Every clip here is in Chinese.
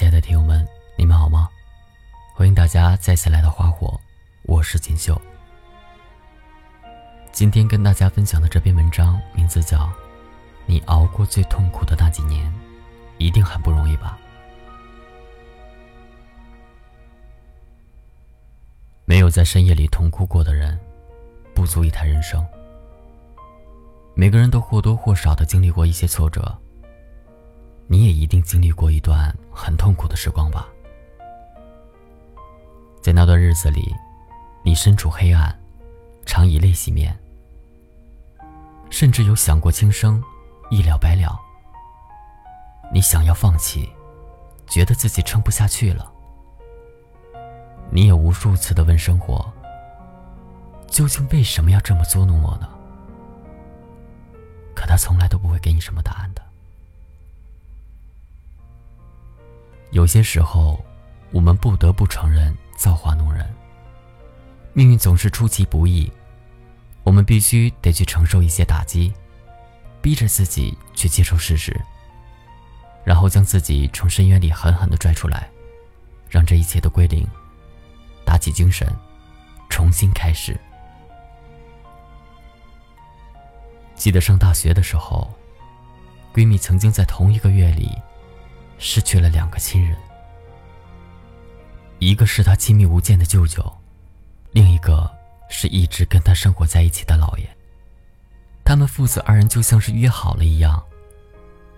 亲爱的听友们，你们好吗？欢迎大家再次来到花火，我是锦绣。今天跟大家分享的这篇文章名字叫《你熬过最痛苦的那几年，一定很不容易吧》。没有在深夜里痛哭过的人，不足以谈人生。每个人都或多或少的经历过一些挫折。你也一定经历过一段很痛苦的时光吧？在那段日子里，你身处黑暗，常以泪洗面，甚至有想过轻生，一了百了。你想要放弃，觉得自己撑不下去了。你也无数次的问生活：究竟为什么要这么捉弄我呢？可他从来都不会给你什么答案的。有些时候，我们不得不承认造化弄人。命运总是出其不意，我们必须得去承受一些打击，逼着自己去接受事实，然后将自己从深渊里狠狠的拽出来，让这一切都归零，打起精神，重新开始。记得上大学的时候，闺蜜曾经在同一个月里。失去了两个亲人，一个是他亲密无间的舅舅，另一个是一直跟他生活在一起的姥爷。他们父子二人就像是约好了一样，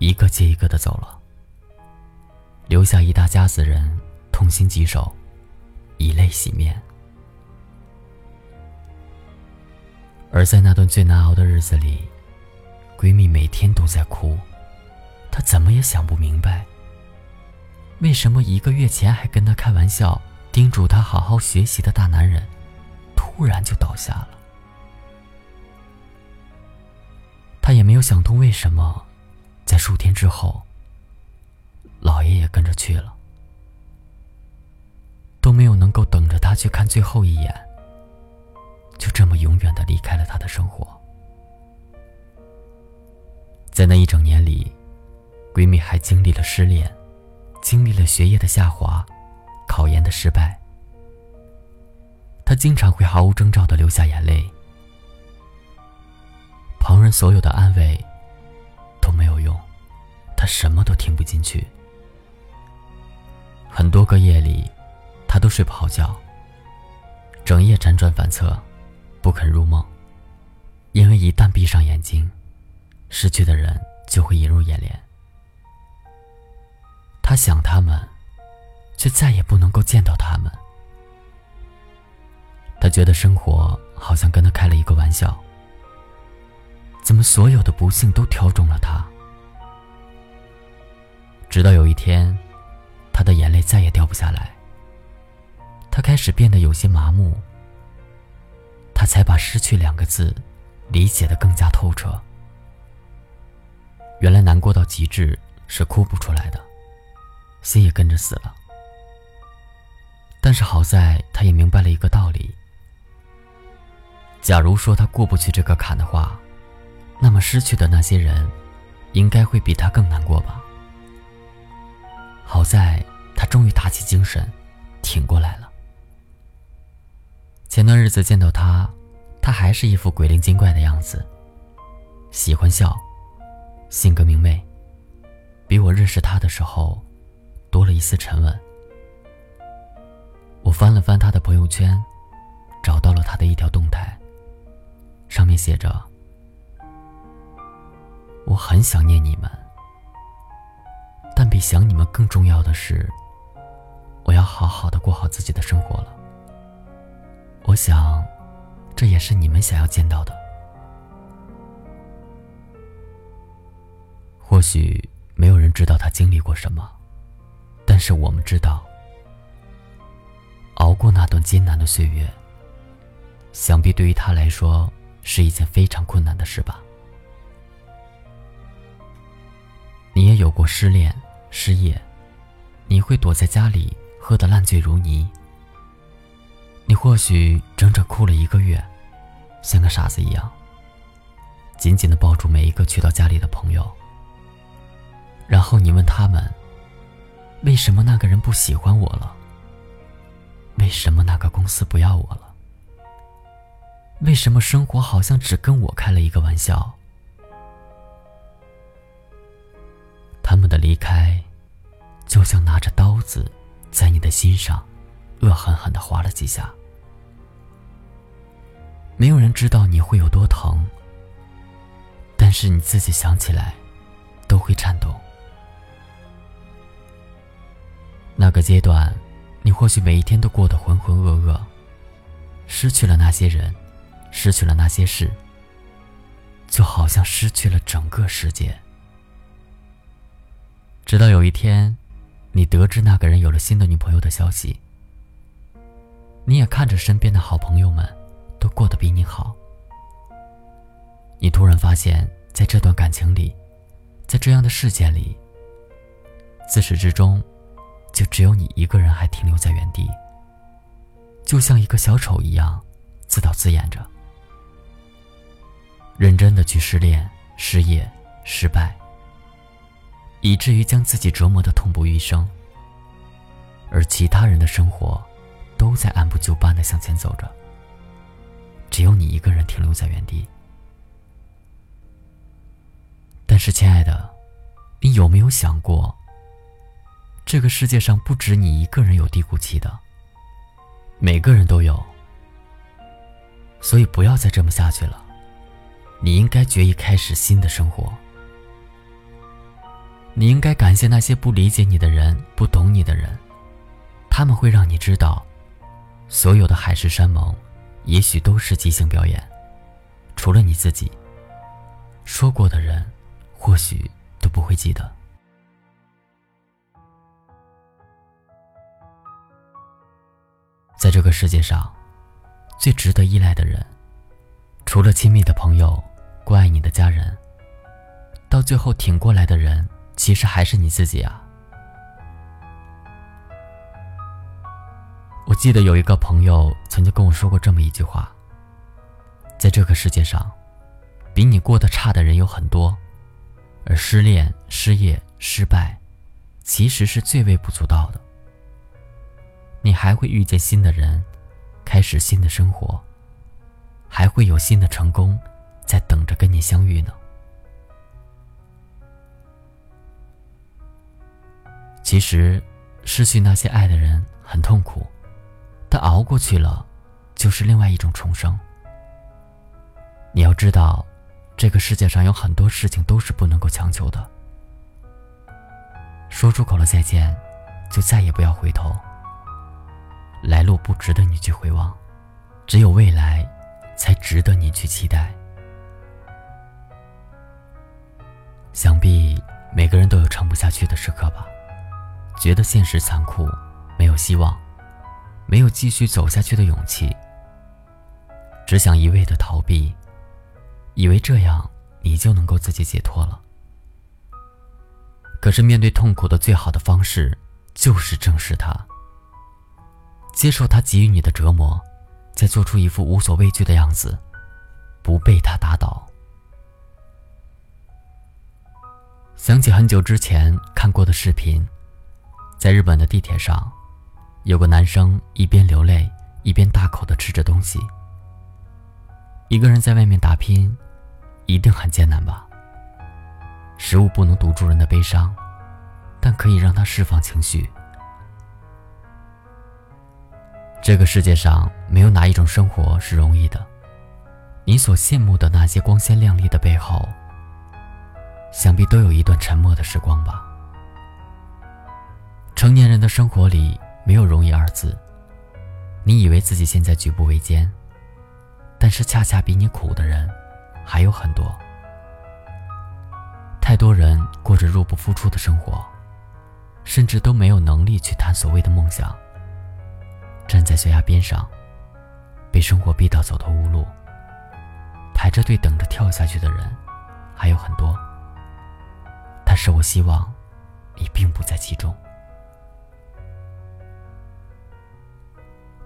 一个接一个的走了，留下一大家子人痛心疾首，以泪洗面。而在那段最难熬的日子里，闺蜜每天都在哭，她怎么也想不明白。为什么一个月前还跟他开玩笑、叮嘱他好好学习的大男人，突然就倒下了？他也没有想通为什么，在数天之后，老爷也跟着去了，都没有能够等着他去看最后一眼，就这么永远的离开了他的生活。在那一整年里，闺蜜还经历了失恋。经历了学业的下滑，考研的失败，他经常会毫无征兆的流下眼泪。旁人所有的安慰都没有用，他什么都听不进去。很多个夜里，他都睡不好觉，整夜辗转反侧，不肯入梦，因为一旦闭上眼睛，失去的人就会映入眼帘。他想他们，却再也不能够见到他们。他觉得生活好像跟他开了一个玩笑。怎么所有的不幸都挑中了他？直到有一天，他的眼泪再也掉不下来。他开始变得有些麻木。他才把“失去”两个字理解的更加透彻。原来难过到极致是哭不出来的。心也跟着死了。但是好在他也明白了一个道理：假如说他过不去这个坎的话，那么失去的那些人，应该会比他更难过吧。好在他终于打起精神，挺过来了。前段日子见到他，他还是一副鬼灵精怪的样子，喜欢笑，性格明媚，比我认识他的时候。多了一丝沉稳。我翻了翻他的朋友圈，找到了他的一条动态，上面写着：“我很想念你们，但比想你们更重要的是，我要好好的过好自己的生活了。我想，这也是你们想要见到的。或许没有人知道他经历过什么。”但是我们知道，熬过那段艰难的岁月，想必对于他来说是一件非常困难的事吧。你也有过失恋、失业，你会躲在家里喝得烂醉如泥。你或许整整哭了一个月，像个傻子一样，紧紧的抱住每一个去到家里的朋友，然后你问他们。为什么那个人不喜欢我了？为什么那个公司不要我了？为什么生活好像只跟我开了一个玩笑？他们的离开，就像拿着刀子，在你的心上，恶狠狠的划了几下。没有人知道你会有多疼，但是你自己想起来，都会颤抖。那个阶段，你或许每一天都过得浑浑噩噩，失去了那些人，失去了那些事，就好像失去了整个世界。直到有一天，你得知那个人有了新的女朋友的消息，你也看着身边的好朋友们。都过得比你好。你突然发现，在这段感情里，在这样的世界里，自始至终，就只有你一个人还停留在原地，就像一个小丑一样，自导自演着，认真的去失恋、失业、失败，以至于将自己折磨的痛不欲生，而其他人的生活，都在按部就班的向前走着。只有你一个人停留在原地。但是，亲爱的，你有没有想过，这个世界上不止你一个人有低谷期的，每个人都有。所以，不要再这么下去了。你应该决意开始新的生活。你应该感谢那些不理解你的人、不懂你的人，他们会让你知道，所有的海誓山盟。也许都是即兴表演，除了你自己。说过的人，或许都不会记得。在这个世界上，最值得依赖的人，除了亲密的朋友、关爱你的家人，到最后挺过来的人，其实还是你自己啊。我记得有一个朋友曾经跟我说过这么一句话：在这个世界上，比你过得差的人有很多，而失恋、失业、失败，其实是最微不足道的。你还会遇见新的人，开始新的生活，还会有新的成功在等着跟你相遇呢。其实，失去那些爱的人很痛苦。但熬过去了，就是另外一种重生。你要知道，这个世界上有很多事情都是不能够强求的。说出口了再见，就再也不要回头。来路不值得你去回望，只有未来，才值得你去期待。想必每个人都有撑不下去的时刻吧，觉得现实残酷，没有希望。没有继续走下去的勇气，只想一味的逃避，以为这样你就能够自己解脱了。可是面对痛苦的最好的方式，就是正视它，接受他给予你的折磨，再做出一副无所畏惧的样子，不被他打倒。想起很久之前看过的视频，在日本的地铁上。有个男生一边流泪，一边大口的吃着东西。一个人在外面打拼，一定很艰难吧？食物不能堵住人的悲伤，但可以让他释放情绪。这个世界上没有哪一种生活是容易的。你所羡慕的那些光鲜亮丽的背后，想必都有一段沉默的时光吧？成年人的生活里。没有容易二字。你以为自己现在举步维艰，但是恰恰比你苦的人还有很多。太多人过着入不敷出的生活，甚至都没有能力去谈所谓的梦想。站在悬崖边上，被生活逼到走投无路，排着队等着跳下去的人还有很多。但是我希望，你并不在其中。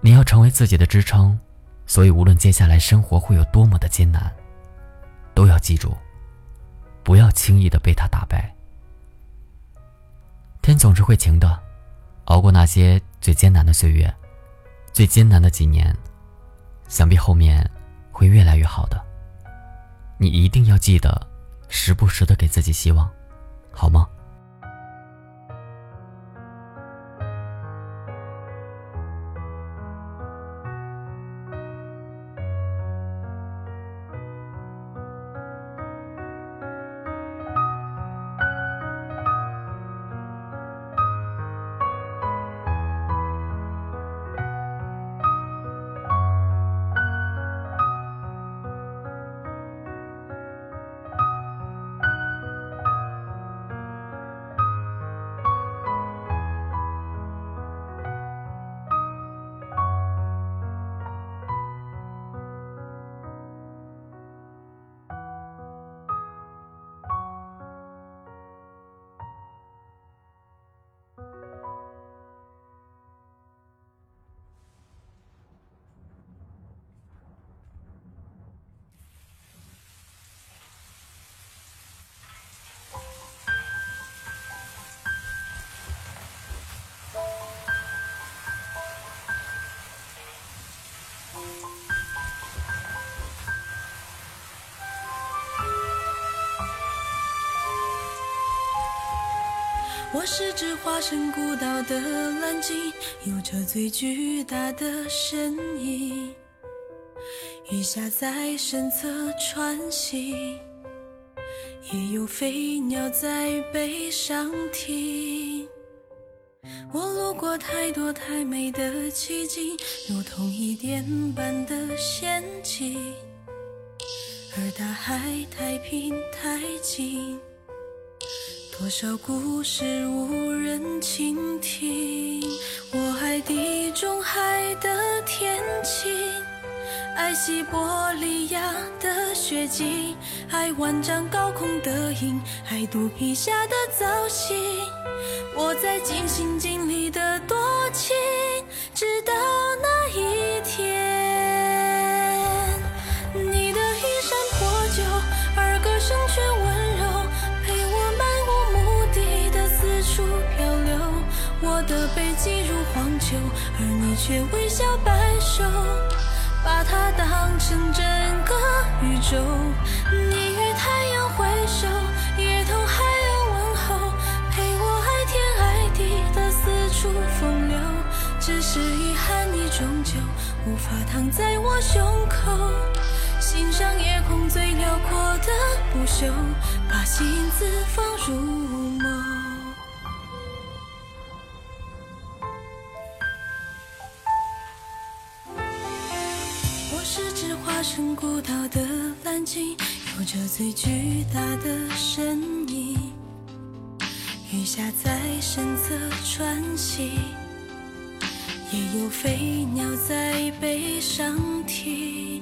你要成为自己的支撑，所以无论接下来生活会有多么的艰难，都要记住，不要轻易的被他打败。天天总是会晴的，熬过那些最艰难的岁月，最艰难的几年，想必后面会越来越好的。你一定要记得，时不时的给自己希望，好吗？我是只化身孤岛的蓝鲸，有着最巨大的身影。鱼虾在身侧穿行，也有飞鸟在背上停。我路过太多太美的奇景，如同一点般的仙境，而大海太平太静。多少故事无人倾听？我爱地中海的天晴，爱西伯利亚的雪景，爱万丈高空的鹰，爱肚皮下的藻荇。我在尽心尽力的多却微笑摆首，把它当成整个宇宙。你与太阳挥手，也同海洋问候，陪我爱天爱地的四处风流。只是遗憾，你终究无法躺在我胸口，欣赏夜空最辽阔的不朽，把心字放入。成有着最巨大的身影。雨下在身侧穿行，也有飞鸟在背上停。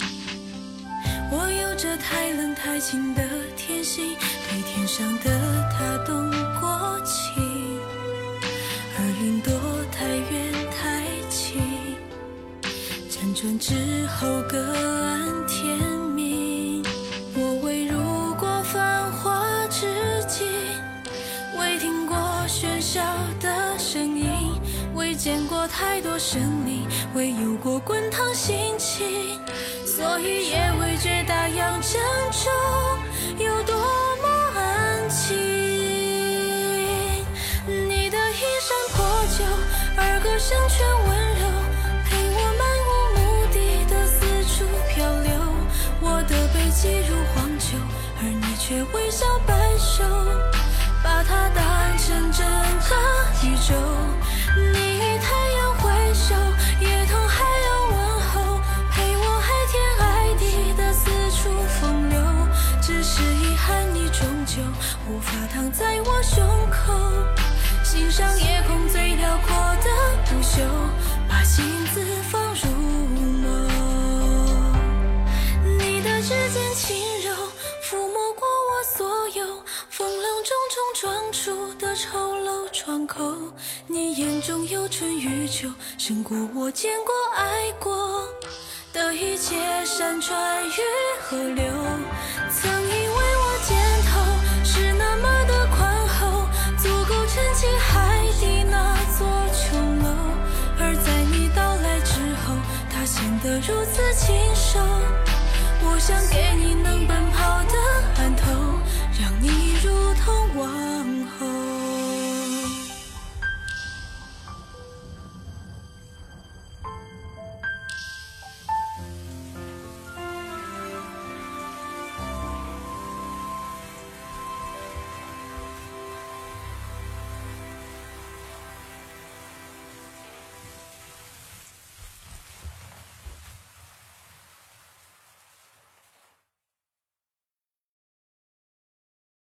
我有着太冷太清的天性，对天上的他动过情，而云朵太远太轻，辗转之后各安天喧嚣的声音，未。见过太多生灵，未有过滚烫心情，所以也未觉大洋正中有多么安静。你的衣衫破旧，而歌声却温柔，陪我漫无目的的四处漂流。我的背脊如荒丘，而你却微笑摆首，中撞出的丑陋窗口。你眼中有春与秋，胜过我见过爱过的一切山川与河流。曾以